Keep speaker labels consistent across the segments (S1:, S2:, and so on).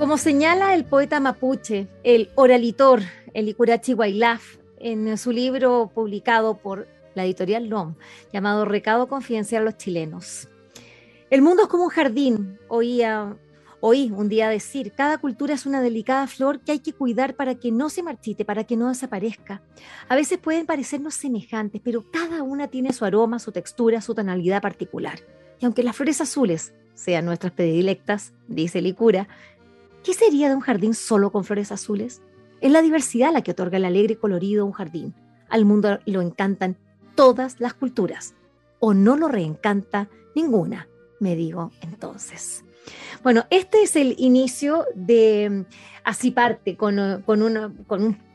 S1: Como señala el poeta mapuche, el oralitor, el Icurachi Guaylaf, en su libro publicado por la editorial LOM, llamado Recado Confidencial a los Chilenos. El mundo es como un jardín, oía, oí un día decir, cada cultura es una delicada flor que hay que cuidar para que no se marchite, para que no desaparezca. A veces pueden parecernos semejantes, pero cada una tiene su aroma, su textura, su tonalidad particular. Y aunque las flores azules sean nuestras predilectas, dice Licura, ¿Qué sería de un jardín solo con flores azules? Es la diversidad la que otorga el alegre colorido a un jardín. Al mundo lo encantan todas las culturas. O no lo reencanta ninguna, me digo entonces. Bueno, este es el inicio de Así parte, con, con, con un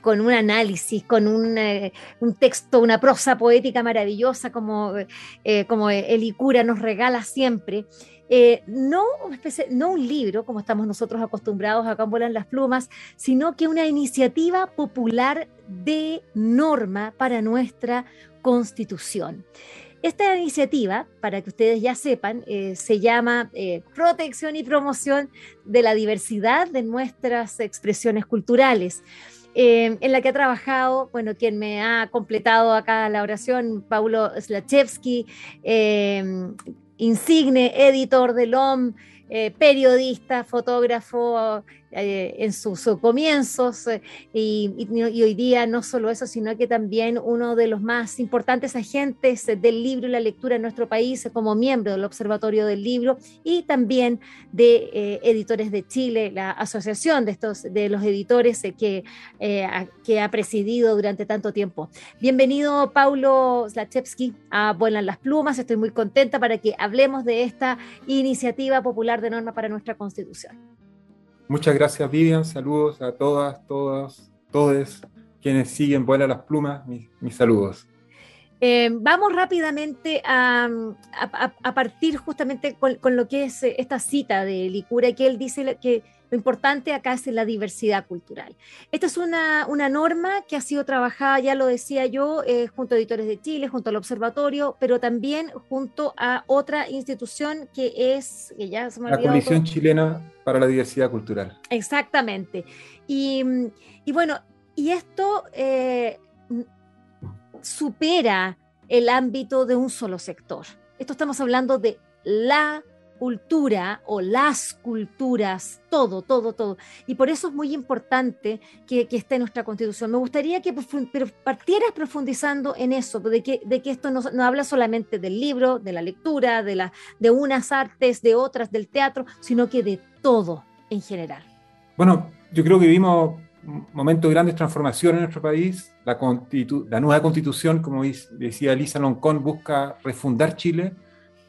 S1: con un análisis, con un, eh, un, texto, una prosa poética maravillosa como, eh, como el Icura nos regala siempre. Eh, no, no un libro, como estamos nosotros acostumbrados acá en las Plumas, sino que una iniciativa popular de norma para nuestra constitución. Esta iniciativa, para que ustedes ya sepan, se llama Protección y Promoción de la Diversidad de nuestras expresiones culturales. En la que ha trabajado, bueno, quien me ha completado acá la oración, Paulo Slachewski, em, insigne editor del OM, eh, periodista, fotógrafo, eh, en sus, comienzos eh, y, hoy día no solo eso, sino que también uno de los más importantes agentes del libro y la lectura en nuestro país como miembro del Observatorio del Libro y también de eh, Editores de Chile, la asociación de, estos, de los editores que, que ha presidido durante tanto tiempo. Bienvenido Paulo Zlachewski a Vuelan las Plumas, estoy muy contenta para que hablemos de esta iniciativa popular de norma para nuestra Constitución.
S2: Muchas gracias, Vivian. Saludos a todas, todos, todos quienes siguen Vuela las Plumas. Mis, saludos.
S1: Eh, vamos rápidamente a, partir justamente con, lo que es esta cita de Licura, que él dice que lo importante acá es la diversidad cultural. Esta es una, norma que ha sido trabajada, ya lo decía yo, eh, junto a Editores de Chile, junto al Observatorio, pero también junto a otra institución que es, que ya
S2: se me La Comisión Chilena para la Diversidad Cultural.
S1: Exactamente. Y, bueno, y esto eh, supera el ámbito de un solo sector. Esto estamos hablando de la cultura o las culturas, todo, todo, todo. Y por eso es muy importante que, esté en nuestra constitución. Me gustaría que partieras profundizando en eso, de que, de que esto no, habla solamente del libro, de la lectura, de, la, de unas artes, de otras, del teatro, sino que de todo en general.
S2: Bueno, yo creo que vivimos un momento de grandes transformaciones en nuestro país. La, la nueva constitución, como decía Elisa Loncón, busca refundar Chile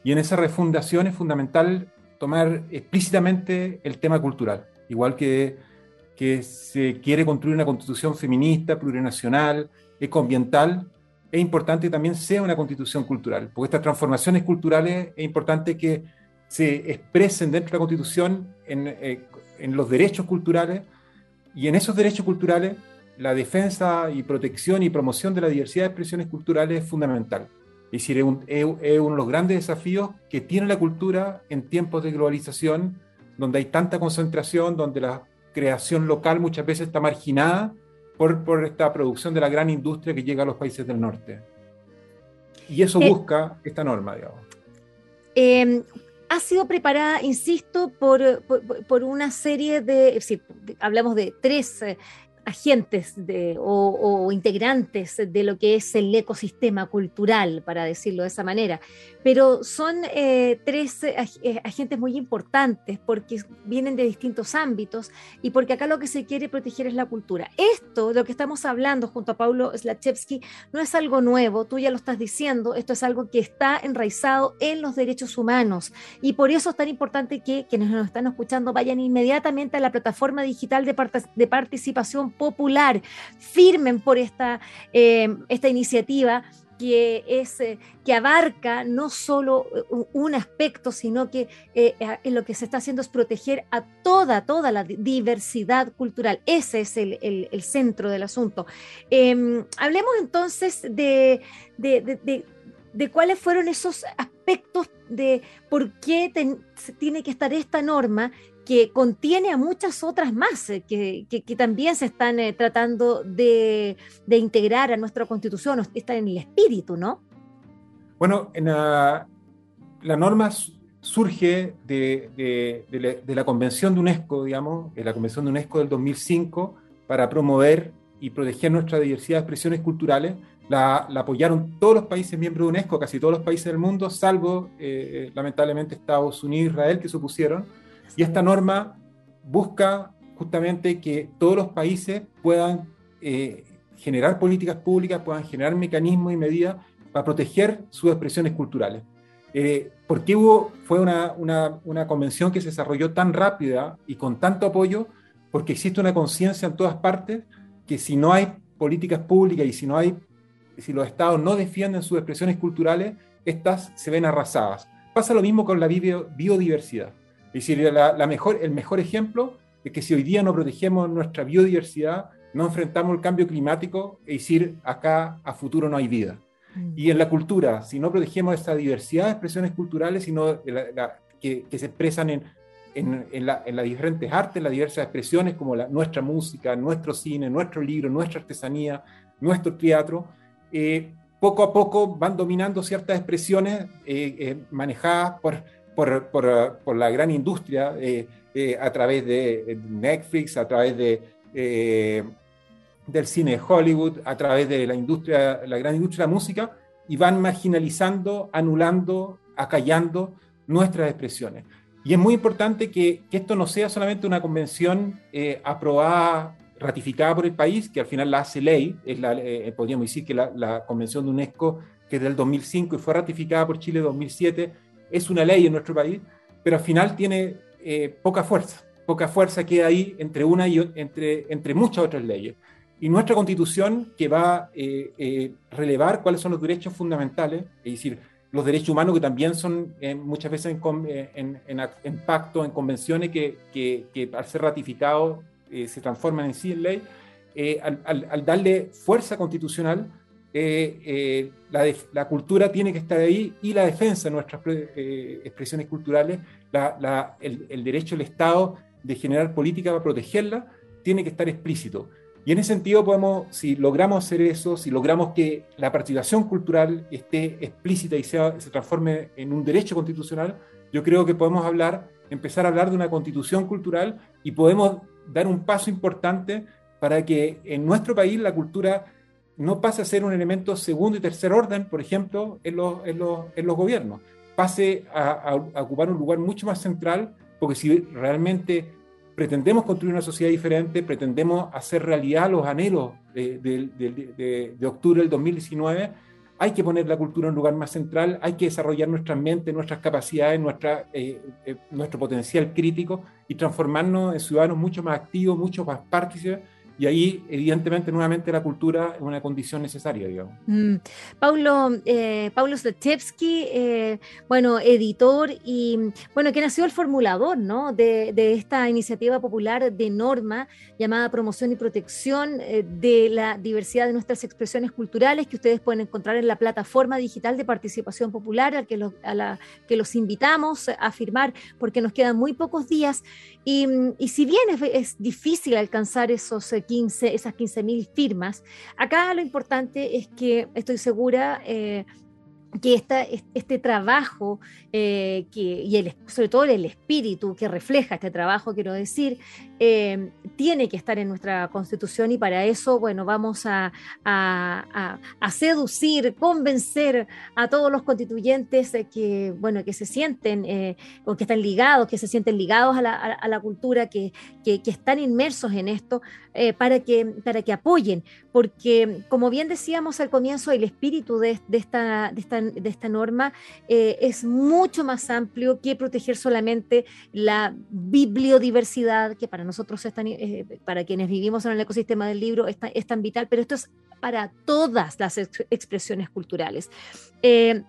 S2: y en esa refundación es fundamental tomar explícitamente el tema cultural, igual que, que se quiere construir una constitución feminista, plurinacional, ecoambiental, es importante que también sea una constitución cultural, porque estas transformaciones culturales es importante que se expresen dentro de la constitución en, eh, en los derechos culturales y en esos derechos culturales la defensa y protección y promoción de la diversidad de expresiones culturales es fundamental. Es decir, es, uno de los grandes desafíos que tiene la cultura en tiempos de globalización, donde hay tanta concentración, donde la creación local muchas veces está marginada por, por esta producción de la gran industria que llega a los países del norte. Y eso eh, busca esta norma, digamos.
S1: Em, ha sido preparada, insisto, por, por, una serie de, hablamos de tres eh, agentes de, o, integrantes de lo que es el ecosistema cultural, para decirlo de esa manera. Pero son eh, tres eh, eh, agentes muy importantes porque vienen de distintos ámbitos y porque acá lo que se quiere proteger es la cultura. Esto, lo que estamos hablando junto a Paulo Slachewski, no es algo nuevo, tú ya lo estás diciendo, esto es algo que está enraizado en los derechos humanos y por eso es tan importante que quienes nos están escuchando vayan inmediatamente a la plataforma digital de participación popular, firmen por esta, eh, esta iniciativa que, es, eh, que abarca no solo eh, un aspecto, sino que lo que se está haciendo es proteger a toda, toda la diversidad cultural. Ese es el, centro del asunto. Em, hablemos entonces de, de, cuáles fueron esos aspectos de por qué tiene que estar esta norma que contiene a muchas otras más eh, que, que, también se están eh, tratando de, de, integrar a nuestra constitución, está en el espíritu, ¿no?
S2: Bueno, en la, la, norma surge de, de, de, la, Convención de UNESCO, digamos, de la Convención de UNESCO del 2005, para promover y proteger nuestra diversidad de expresiones culturales. La, la, apoyaron todos los países miembros de UNESCO, casi todos los países del mundo, salvo eh, lamentablemente Estados Unidos e Israel, que se opusieron y esta norma busca justamente que todos los países puedan eh, generar políticas públicas, puedan generar mecanismos y medidas para proteger sus expresiones culturales. Eh, ¿Por qué hubo, fue una, una, convención que se desarrolló tan rápida y con tanto apoyo? Porque existe una conciencia en todas partes que si no hay políticas públicas y si no hay, si los estados no defienden sus expresiones culturales, estas se ven arrasadas. Pasa lo mismo con la biodiversidad. Es decir, la, mejor, el mejor ejemplo es que si hoy día no protegemos nuestra biodiversidad, no enfrentamos el cambio climático, es decir, acá a futuro no hay vida. Mm. Y en la cultura, si no protegemos esta diversidad de expresiones culturales, sino que, se expresan en, en, las diferentes artes, las diversas expresiones, como la, nuestra música, nuestro cine, nuestro libro, nuestra artesanía, nuestro teatro, eh, poco a poco van dominando ciertas expresiones eh, eh, manejadas por por, por, por la gran industria eh, eh, a través de Netflix, a través de, eh, del cine de Hollywood, a través de la industria, la gran industria de la música, y van marginalizando, anulando, acallando nuestras expresiones. Y es muy importante que, que esto no sea solamente una convención aprobada, ratificada por el país, que al final la hace ley, es la, podríamos decir que la, la, convención de UNESCO, que es del 2005 y fue ratificada por Chile en 2007, es una ley en nuestro país, pero al final tiene eh, poca fuerza, poca fuerza queda ahí entre una y entre, entre muchas otras leyes. Y nuestra constitución, que va a eh, eh, relevar cuáles son los derechos fundamentales, es decir, los derechos humanos que también son muchas veces en, en, pactos, en convenciones que, que, al ser ratificados se transforman en sí en ley, al, al darle fuerza constitucional, eh, eh, la, cultura tiene que estar ahí y la defensa de nuestras eh, expresiones culturales, el, derecho del Estado de generar política para protegerla, tiene que estar explícito. Y en ese sentido podemos, si logramos hacer eso, si logramos que la participación cultural esté explícita y sea, se transforme en un derecho constitucional, yo creo que podemos hablar, empezar a hablar de una constitución cultural y podemos dar un paso importante para que en nuestro país la cultura no pase a ser un elemento segundo y tercer orden, por ejemplo, en los, en los, en los gobiernos, pase a, ocupar un lugar mucho más central, porque si realmente pretendemos construir una sociedad diferente, pretendemos hacer realidad los anhelos de, de, de, octubre del 2019, hay que poner la cultura en un lugar más central, hay que desarrollar nuestras mentes, nuestras capacidades, nuestra, eh, eh, nuestro potencial crítico y transformarnos en ciudadanos mucho más activos, mucho más partícipes y ahí, evidentemente, nuevamente la cultura es una condición necesaria, digamos.
S1: Mm. Paulo, eh, Paulo eh, bueno, editor y, bueno, que nació el formulador, ¿no? De, esta iniciativa popular de norma llamada Promoción y Protección eh, de la Diversidad de Nuestras Expresiones Culturales, que ustedes pueden encontrar en la plataforma digital de participación popular, a, que los, a la que los invitamos a firmar, porque nos quedan muy pocos días. Y, y si bien es, es difícil alcanzar esos 15, esas 15.000 firmas. Acá lo importante es que estoy segura, eh, que este trabajo eh, que, y sobre todo el espíritu que refleja este trabajo, quiero decir, eh, tiene que estar en nuestra constitución y para eso, bueno, vamos a, seducir, convencer a todos los constituyentes que, bueno, que se sienten o que están ligados, que se sienten ligados a la, cultura, que, están inmersos en esto, para, que, para que apoyen, porque como bien decíamos al comienzo, el espíritu de, esta, de esta de esta norma eh, es mucho más amplio que proteger solamente la bibliodiversidad, que para nosotros es tan, eh, para quienes vivimos en el ecosistema del libro es tan, vital, pero esto es para todas las expresiones culturales. Eh,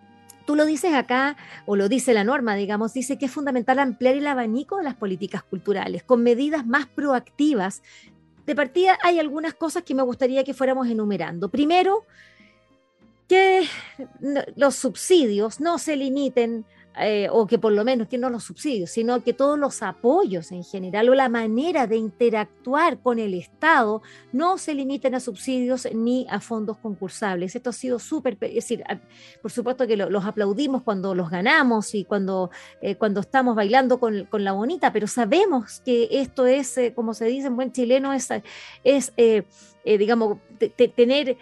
S1: tú lo dices acá, o lo dice la norma, digamos, dice que es fundamental ampliar el abanico de las políticas culturales con medidas más proactivas. De partida hay algunas cosas que me gustaría que fuéramos enumerando. Primero, que los subsidios no se limiten eh, o que por lo menos que no los subsidios, sino que todos los apoyos en general o la manera de interactuar con el Estado no se limiten a subsidios ni a fondos concursables. Esto ha sido súper, es decir, por supuesto que los aplaudimos cuando los ganamos y cuando, eh, cuando estamos bailando con, con, la bonita, pero sabemos que esto es, eh, como se dice en buen chileno, es, es digamos, tener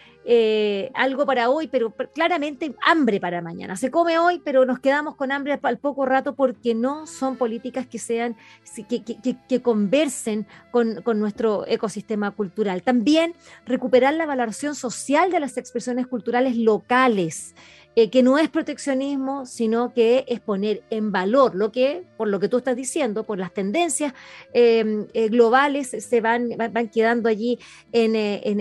S1: algo para hoy, pero claramente hambre para mañana. Se come hoy, pero nos quedamos con hambre al poco rato porque no son políticas que sean, que, conversen con, nuestro ecosistema cultural. También recuperar la valoración social de las expresiones culturales locales. Eh, que no es proteccionismo, sino que es poner en valor lo que, por lo que tú estás diciendo, por las tendencias em, eh, globales, se van, van quedando allí eh,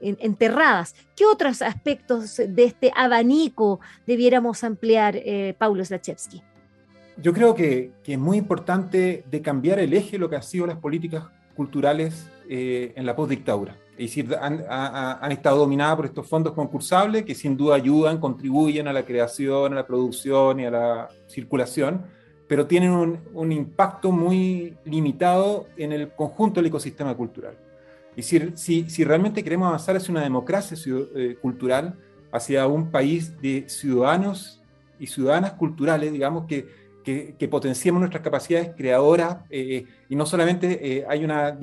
S1: enterradas. ¿Qué otros aspectos de este abanico debiéramos ampliar, Paulo Slachewski?
S2: Yo creo que, que, es muy importante de cambiar el eje de lo que han sido las políticas culturales en la postdictadura es decir, han, estado dominadas por estos fondos concursables que sin duda ayudan, contribuyen a la creación, a la producción y a la circulación, pero tienen un, impacto muy limitado en el conjunto del ecosistema cultural. Es decir, si, si realmente queremos avanzar hacia una democracia eh, cultural, hacia un país de ciudadanos y ciudadanas culturales, digamos, que, que, potenciemos nuestras capacidades creadoras eh, y no solamente eh, hay una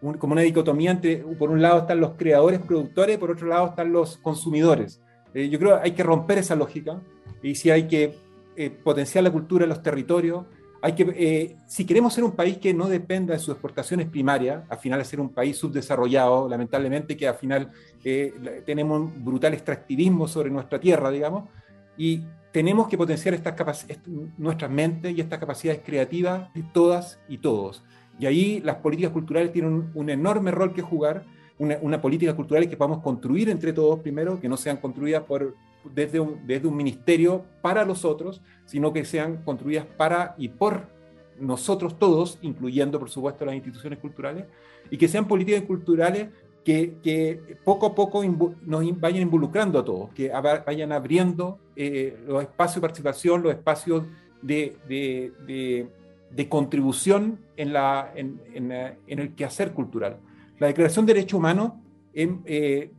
S2: como una dicotomía entre, por un lado están los creadores, productores, por otro lado están los consumidores. Eh, yo creo que hay que romper esa lógica y si hay que eh, potenciar la cultura en los territorios, hay que, eh, si queremos ser un país que no dependa de sus exportaciones primarias, al final de ser un país subdesarrollado, lamentablemente que al final tenemos un brutal extractivismo sobre nuestra tierra, digamos, y tenemos que potenciar estas nuestras mentes y estas capacidades creativas de todas y todos. Y ahí las políticas culturales tienen un, enorme rol que jugar, una, política cultural que podamos construir entre todos primero, que no sean construidas por, desde, un, desde un ministerio para los otros, sino que sean construidas para y por nosotros todos, incluyendo por supuesto las instituciones culturales, y que sean políticas culturales que, que, poco a poco nos vayan involucrando a todos, que vayan abriendo eh, los espacios de participación, los espacios de contribución en, la, en, en, el quehacer cultural. La Declaración de Derechos Humanos, en, eh,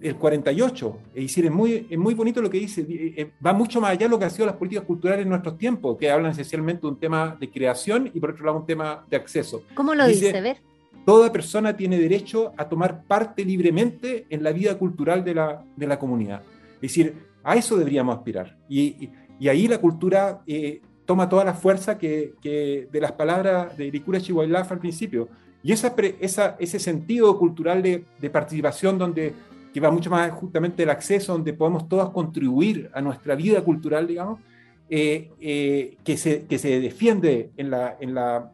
S2: el 48, es decir, es muy, es muy bonito lo que dice, eh, eh, va mucho más allá de lo que han sido las políticas culturales en nuestros tiempos, que hablan esencialmente de un tema de creación y por otro lado un tema de acceso.
S1: ¿Cómo lo dice? Ver.
S2: Toda persona tiene derecho a tomar parte libremente en la vida cultural de la, de la comunidad. Es decir, a eso deberíamos aspirar. Y, y, ahí la cultura toma toda la fuerza que, de las palabras de Irikura Chihuahua al principio. Y ese sentido cultural de, participación donde que va mucho más justamente el acceso, donde podemos todos contribuir a nuestra vida cultural, digamos, eh, eh, que, se, que se defiende en la, en, la,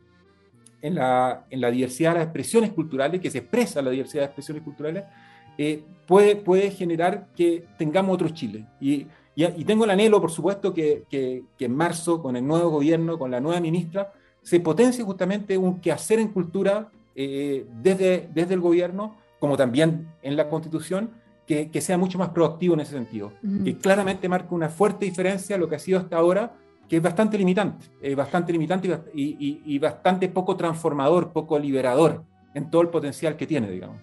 S2: en, la, en la diversidad de las expresiones culturales, que se expresa la diversidad de expresiones culturales, eh, puede, puede generar que tengamos otro Chile. Y y, tengo el anhelo, por supuesto, que, en marzo, con el nuevo gobierno, con la nueva ministra, se potencie justamente un quehacer en cultura eh, desde, desde el gobierno, como también en la constitución, que, sea mucho más proactivo en ese sentido, que claramente marque una fuerte diferencia a lo que ha sido hasta ahora, que es bastante limitante, bastante limitante y, y bastante poco transformador, poco liberador en todo el potencial que tiene, digamos.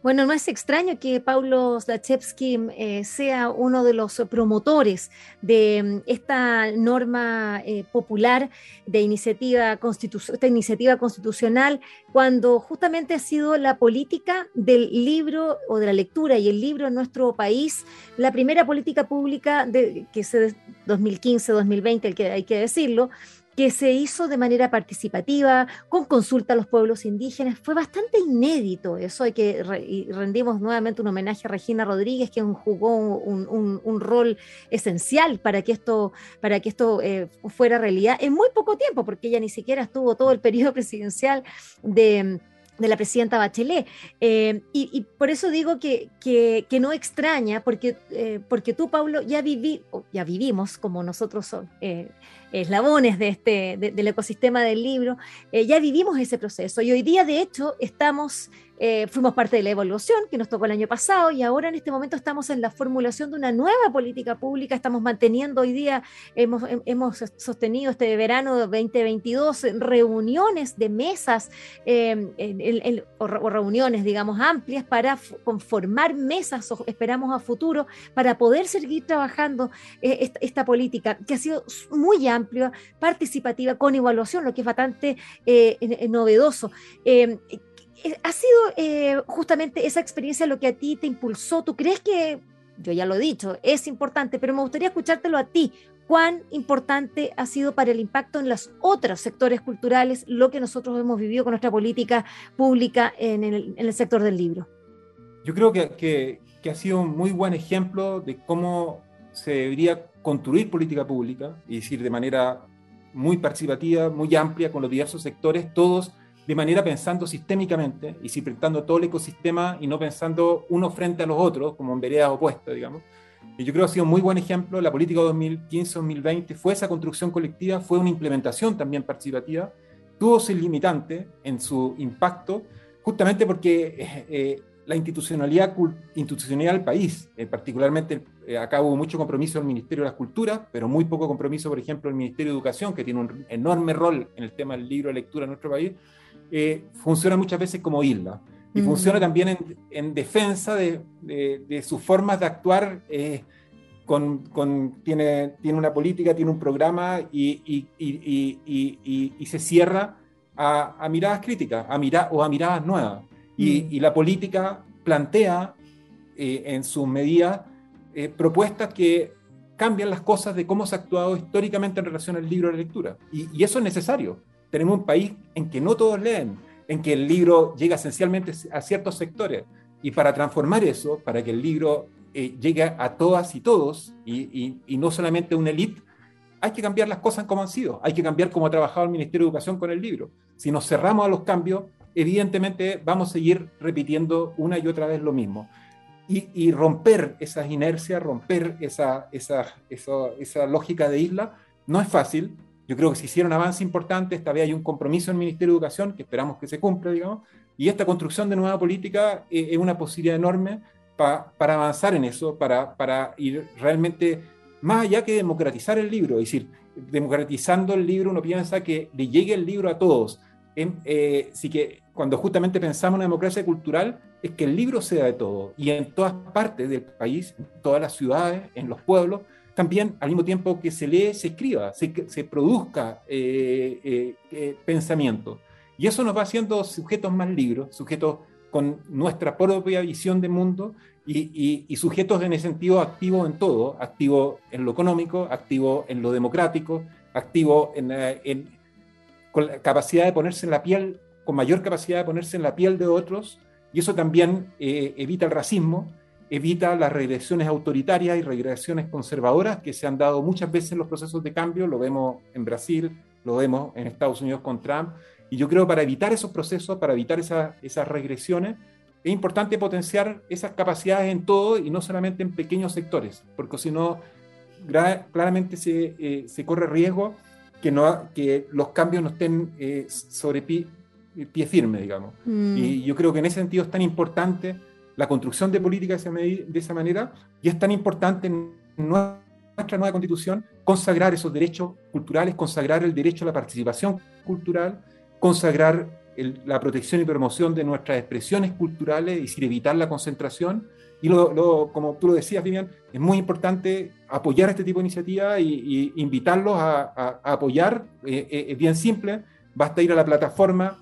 S1: Bueno, no es extraño que Paulo Zachewski eh, sea uno de los promotores de mm, esta norma eh, popular de iniciativa esta iniciativa constitucional, cuando justamente ha sido la política del libro o de la lectura y el libro en nuestro país, la primera política pública de, que se 2015-2020, que hay que decirlo, que se hizo de manera participativa, con consulta a los pueblos indígenas. Fue bastante inédito eso, hay que y rendimos nuevamente un homenaje a Regina Rodríguez, que jugó un, rol esencial para que esto, para que esto eh, fuera realidad en muy poco tiempo, porque ella ni siquiera estuvo todo el periodo presidencial de de la presidenta Bachelet. Eh, y, por eso digo que, que, no extraña, porque, eh, porque tú, Pablo, ya, viví, ya vivimos, como nosotros eh, eslabones de este, del ecosistema del libro, ya vivimos ese proceso. Y hoy día, de hecho, estamos eh, fuimos parte de la evolución que nos tocó el año pasado y ahora en este momento estamos en la formulación de una nueva política pública. Estamos manteniendo hoy día, hemos, hemos sostenido este verano 2022 reuniones de mesas eh, o, reuniones, digamos, amplias para conformar mesas, esperamos a futuro, para poder seguir trabajando eh, esta, política que ha sido muy amplia, participativa, con evaluación, lo que es bastante novedoso eh, ha sido eh, justamente esa experiencia lo que a ti te impulsó. ¿Tú crees que, yo ya lo he dicho, es importante, pero me gustaría escuchártelo a ti? ¿Cuán importante ha sido para el impacto en los otros sectores culturales lo que nosotros hemos vivido con nuestra política pública en el, sector del libro?
S2: Yo creo que ha sido un muy buen ejemplo de cómo se debería construir política pública, y decir, de manera muy participativa, muy amplia, con los diversos sectores, todos de manera pensando sistémicamente y cimentando todo el ecosistema y no pensando uno frente a los otros, como en veredas opuestas, digamos. Y yo creo que ha sido un muy buen ejemplo. La política 2015-2020 fue esa construcción colectiva, fue una implementación también participativa, tuvo su limitante en su impacto, justamente porque eh, eh, la institucionalidad, institucionalidad del país, eh, particularmente acá hubo mucho compromiso del Ministerio de las Culturas, pero muy poco compromiso, por ejemplo, del Ministerio de Educación, que tiene un enorme rol en el tema del libro de lectura en nuestro país, eh, funciona muchas veces como isla y funciona también en, defensa de, sus formas de actuar. Eh, con, tiene, tiene una política, tiene un programa y, y, se cierra a, miradas críticas a mira, o a miradas nuevas. Y, mm. la política plantea eh, en sus medidas propuestas que cambian las cosas de cómo se ha actuado históricamente en relación al libro de la lectura. y eso es necesario tenemos un país en que no todos leen, en que el libro llega esencialmente a ciertos sectores. Y para transformar eso, para que el libro eh, llegue a todas y todos, y, no solamente a una élite, hay que cambiar las cosas como han sido, hay que cambiar cómo ha trabajado el Ministerio de Educación con el libro. Si nos cerramos a los cambios, evidentemente vamos a seguir repitiendo una y otra vez lo mismo. Y, romper esas inercias, romper esa, esa, esa lógica de isla, no es fácil, yo creo que se hicieron avances importantes, esta vez hay un compromiso en el Ministerio de Educación que esperamos que se cumpla, digamos, y esta construcción de nueva política eh, es una posibilidad enorme para avanzar en eso, para, para ir realmente más allá que democratizar el libro, es decir, democratizando el libro uno piensa que le llegue el libro a todos. Eh, sí que cuando justamente pensamos en una democracia cultural, es que el libro sea de todos y en todas partes del país, en todas las ciudades, en los pueblos, también al mismo tiempo que se lee, se escriba, se, se produzca eh, eh, eh, pensamiento. Y eso nos va haciendo sujetos más libres, sujetos con nuestra propia visión de mundo y, y, sujetos en ese sentido activos en todo, activos en lo económico, activos en lo democrático, activos en, en, con la capacidad de ponerse en la piel, con mayor capacidad de ponerse en la piel de otros, y eso también evita el racismo, evita las regresiones autoritarias y regresiones conservadoras que se han dado muchas veces en los procesos de cambio, lo vemos en Brasil, lo vemos en Estados Unidos con Trump, y yo creo que para evitar esos procesos, para evitar esas regresiones, es importante potenciar esas capacidades en todo y no solamente en pequeños sectores, porque si no, claramente se, eh, se, corre riesgo que, no, que los cambios no estén eh, pie, firme, digamos. Mm. Y yo creo que en ese sentido es tan importante la construcción de políticas de esa manera, y es tan importante en nuestra nueva constitución consagrar esos derechos culturales, consagrar el derecho a la participación cultural, consagrar la protección y promoción de nuestras expresiones culturales, es decir, evitar la concentración. Y lo, como tú lo decías, Vivian, es muy importante apoyar este tipo de iniciativas y, invitarlos a, apoyar. Eh, eh, es bien simple, basta ir a la plataforma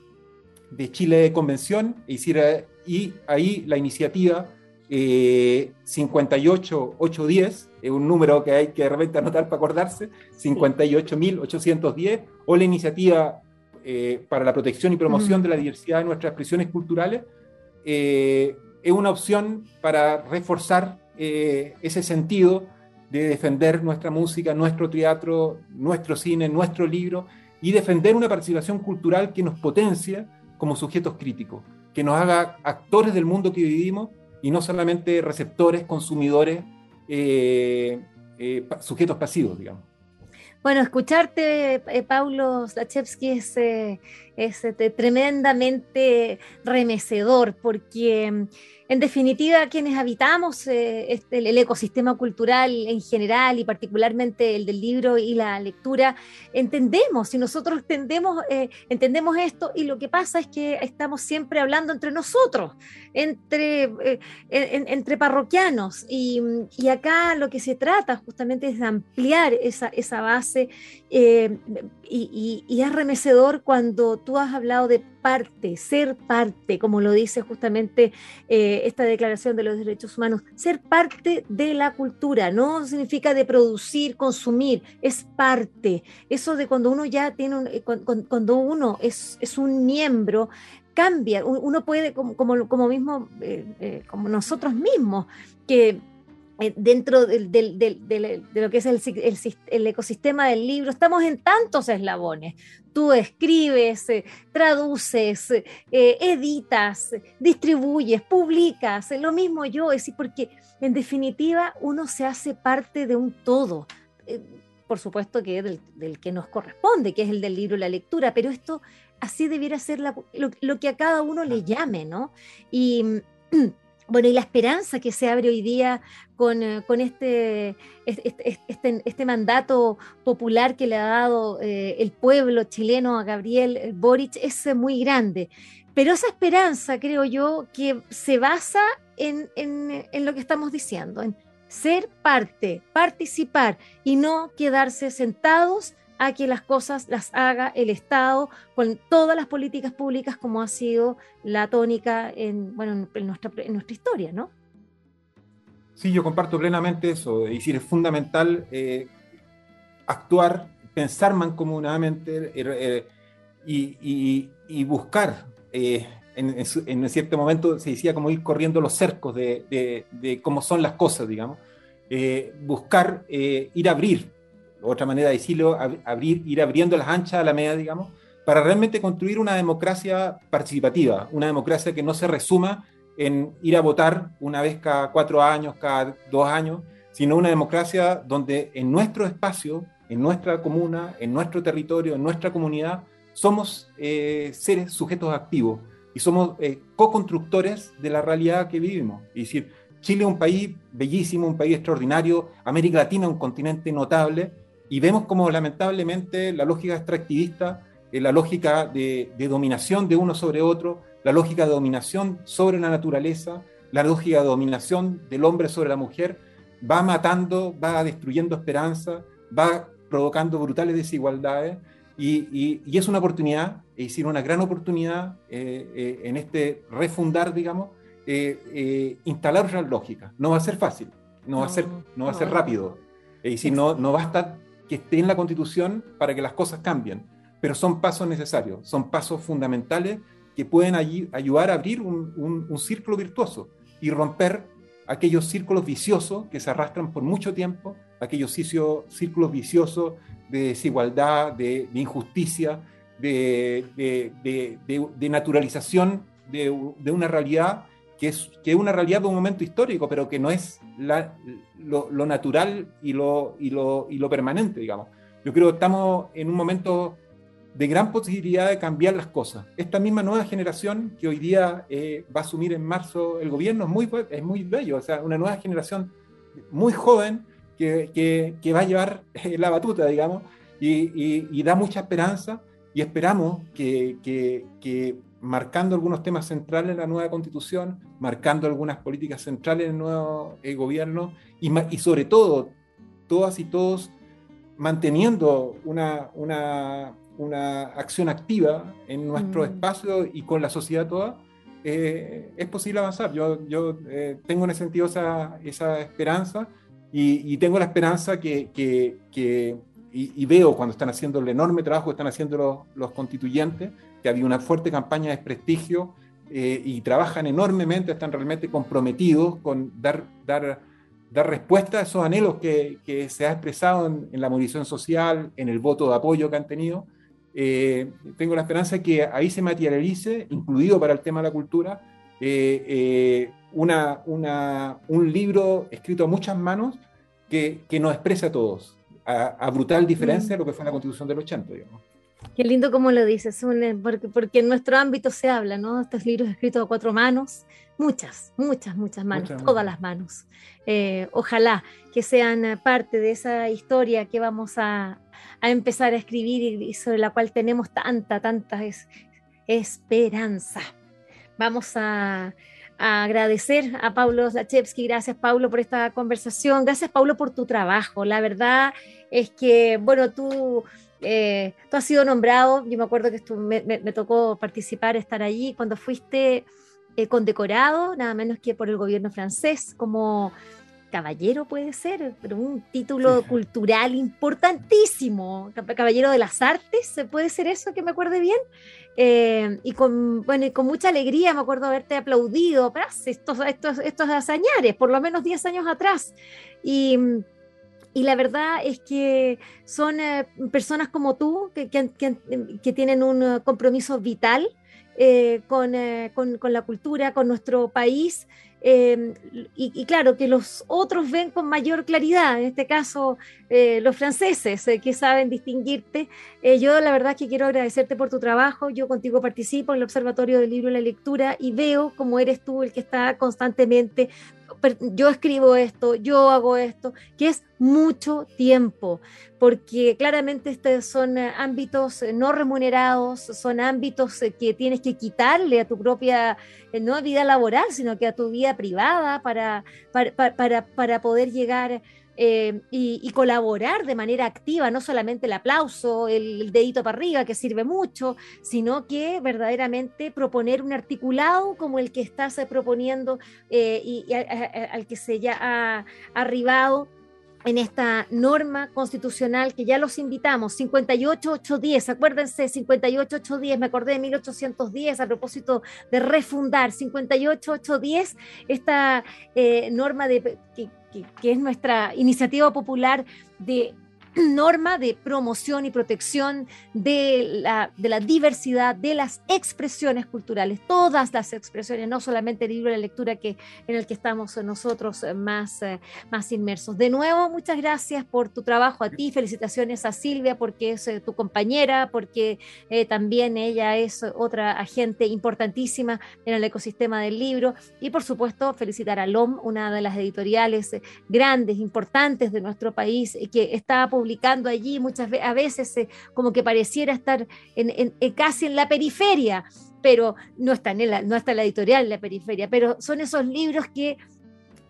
S2: de Chile Convención e y ahí la iniciativa 58810, es un número que hay que de repente anotar para acordarse, 58.810, o la iniciativa eh, para la protección y promoción de la diversidad de nuestras expresiones culturales, eh, es una opción para reforzar eh, ese sentido de defender nuestra música, nuestro teatro, nuestro cine, nuestro libro, y defender una participación cultural que nos potencia como sujetos críticos, que nos haga actores del mundo que vivimos y no solamente receptores, consumidores, eh, eh, sujetos pasivos, digamos.
S1: Bueno, escucharte, eh, Paulo Zachewski, es, es tremendamente remecedor, porque en definitiva, quienes habitamos eh, este, el ecosistema cultural en general y particularmente el del libro y la lectura, entendemos, si nosotros entendemos, eh, entendemos esto y lo que pasa es que estamos siempre hablando entre nosotros, entre, eh, entre parroquianos y, acá lo que se trata justamente es de ampliar esa, esa base y, y es remecedor cuando tú has hablado de parte, ser parte, como lo dice justamente eh, esta Declaración de los Derechos Humanos, ser parte de la cultura, no significa de producir, consumir, es parte. Eso de cuando uno ya tiene, un, eh, cuando uno es, es un miembro, cambia, uno puede, como, como, mismo, eh, como nosotros mismos, que eh, dentro de lo que es el, ecosistema del libro, estamos en tantos eslabones. Tú escribes, eh, traduces, eh, editas, distribuyes, publicas, lo mismo yo, es decir, porque en definitiva uno se hace parte de un todo. por supuesto que del, del, que nos corresponde, que es el del libro y la lectura, pero esto así debiera ser lo, lo, que a cada uno le llame, ¿no? Y Bueno, y la esperanza que se abre hoy día con, eh, este, este, este, este, mandato popular que le ha dado eh, el pueblo chileno a Gabriel eh, Boric es muy grande. Pero esa esperanza, creo yo, que se basa en, en lo que estamos diciendo, en ser parte, participar y no quedarse sentados a que las cosas las haga el Estado con todas las políticas públicas como ha sido la tónica en, bueno, en, nuestra, en nuestra historia, ¿no?
S2: Sí, yo comparto plenamente eso. Es decir, es fundamental eh, actuar, pensar mancomunadamente eh, y, buscar. Eh, en, en, cierto momento se decía como ir corriendo los cercos de, de cómo son las cosas, digamos. buscar ir a abrir otra manera de decirlo, abrir, ir abriendo las anchas a la media, digamos, para realmente construir una democracia participativa, una democracia que no se resuma en ir a votar una vez cada cuatro años, cada dos años, sino una democracia donde en nuestro espacio, en nuestra comuna, en nuestro territorio, en nuestra comunidad, somos eh, seres sujetos activos y somos eh, co-constructores de la realidad que vivimos. Es decir, Chile es un país bellísimo, un país extraordinario, América Latina un continente notable, y vemos como lamentablemente la lógica extractivista, eh, la lógica de, dominación de uno sobre otro, la lógica de dominación sobre la naturaleza, la lógica de dominación del hombre sobre la mujer, va matando, va destruyendo esperanza, va provocando brutales desigualdades y, es una oportunidad, es decir, una gran oportunidad eh, eh, en este refundar, digamos, instalar otra lógica. No va a ser fácil, no, va a ser, no va a ser rápido. Es decir, no, no basta que esté en la Constitución para que las cosas cambien, pero son pasos necesarios, son pasos fundamentales que pueden ayudar a abrir un, círculo virtuoso y romper aquellos círculos viciosos que se arrastran por mucho tiempo, aquellos círculos viciosos de desigualdad, de, injusticia, de, naturalización de, una realidad que es, que es una realidad de un momento histórico, pero que no es lo, natural y lo, y, lo, y lo permanente, digamos. Yo creo que estamos en un momento de gran posibilidad de cambiar las cosas. Esta misma nueva generación que hoy día eh, va a asumir en marzo el gobierno es muy, es muy bello, o sea, una nueva generación muy joven que, que, que va a llevar eh, la batuta, digamos, y, y, da mucha esperanza y esperamos que, que, marcando algunos temas centrales en la nueva constitución, marcando algunas políticas centrales en el nuevo eh, gobierno y, y, sobre todo, todas y todos manteniendo una, una, una acción activa en nuestro mm. espacio y con la sociedad toda, eh, es posible avanzar. Yo, yo eh, tengo en ese sentido esa, esa esperanza y, tengo la esperanza que, que, que y, veo cuando están haciendo el enorme trabajo que están haciendo los, los constituyentes, que había una fuerte campaña de desprestigio eh, y trabajan enormemente, están realmente comprometidos con dar, dar, dar respuesta a esos anhelos que, que se ha expresado en, en, la movilización social, en el voto de apoyo que han tenido. Eh, tengo la esperanza que ahí se materialice, incluido para el tema de la cultura, eh, una, una, un libro escrito a muchas manos que, que nos expresa a todos, a, brutal diferencia de lo que fue la Constitución del 80, digamos.
S1: Qué lindo como lo dices, porque, porque en nuestro ámbito se habla, ¿no? Estos libros escritos a cuatro manos, muchas, muchas, muchas manos, todas las manos. Eh, ojalá que sean parte de esa historia que vamos a, a empezar a escribir y, sobre la cual tenemos tanta, tanta esperanza. Vamos a, agradecer a Pablo Zachewski. Gracias, Pablo, por esta conversación. Gracias, Pablo, por tu trabajo. La verdad es que, bueno, tú, eh, tú has sido nombrado. Yo me acuerdo que me, me, tocó participar, estar allí cuando fuiste eh, condecorado, nada menos que por el gobierno francés, como caballero puede ser, pero un título cultural importantísimo, caballero de las artes, puede ser eso que me acuerde bien. Eh, y con, bueno, y con mucha alegría me acuerdo haberte aplaudido, estos, estos, estos hazañares, por lo menos 10 años atrás. Y, y la verdad es que son eh, personas como tú que, que, que, tienen un compromiso vital eh, con, con, con, la cultura, con nuestro país Em, y, claro, que los otros ven con mayor claridad, en este caso eh, los franceses eh, que saben distinguirte. Eh, yo la verdad que quiero agradecerte por tu trabajo, yo contigo participo en el Observatorio del Libro y la Lectura y veo cómo eres tú el que está constantemente yo escribo esto, yo hago esto, que es mucho tiempo, porque claramente estos son eh, ámbitos eh, no remunerados, son ámbitos eh, que tienes que quitarle a tu propia, no vida laboral, sino que a tu vida privada para, para, para poder llegar eh, y, colaborar de manera activa, no solamente el aplauso, el, dedito para arriba, que sirve mucho, sino que verdaderamente proponer un articulado como el que estás eh, proponiendo eh, y, al que se ya ha arribado en esta norma constitucional que ya los invitamos, 58810, acuérdense, 58810, me acordé de 1810 a propósito de refundar, 58810, esta norma de, que, es nuestra iniciativa popular de norma de promoción y protección de la, de la, diversidad, de las expresiones culturales, todas las expresiones, no solamente el libro de lectura que, en el que estamos nosotros más, eh, más inmersos. De nuevo, muchas gracias por tu trabajo a ti, felicitaciones a Silvia porque es eh, tu compañera, porque eh, también ella es otra agente importantísima en el ecosistema del libro y por supuesto felicitar a LOM, una de las editoriales grandes, importantes de nuestro país, que está publicando publicando allí, muchas a veces eh, como que pareciera estar en, casi en la periferia, pero no está, en la, no está la editorial en la periferia, pero son esos libros que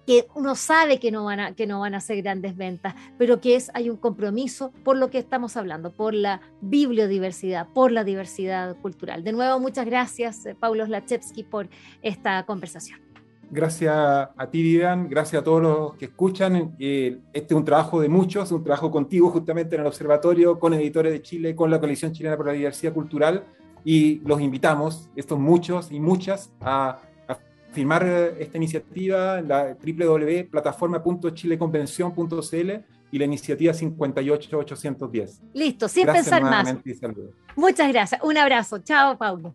S1: que uno sabe que no van a que no van a ser grandes ventas, pero que hay un compromiso por lo que estamos hablando, por la bibliodiversidad, por la diversidad cultural. De nuevo, muchas gracias, eh, Paulo Lachevsky, por esta conversación.
S2: Gracias a ti, Vivian, gracias a todos los que escuchan. este es un trabajo de muchos, un trabajo contigo justamente en el observatorio, con Editores de Chile, con la Coalición Chilena por la Diversidad Cultural, y los invitamos, estos muchos y muchas, a, firmar esta iniciativa, la www.plataforma.chileconvención.cl y la iniciativa 58810.
S1: Listo, sin pensar más. Muchas gracias. Un abrazo. Chao, Paulo.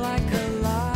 S3: Like a lie.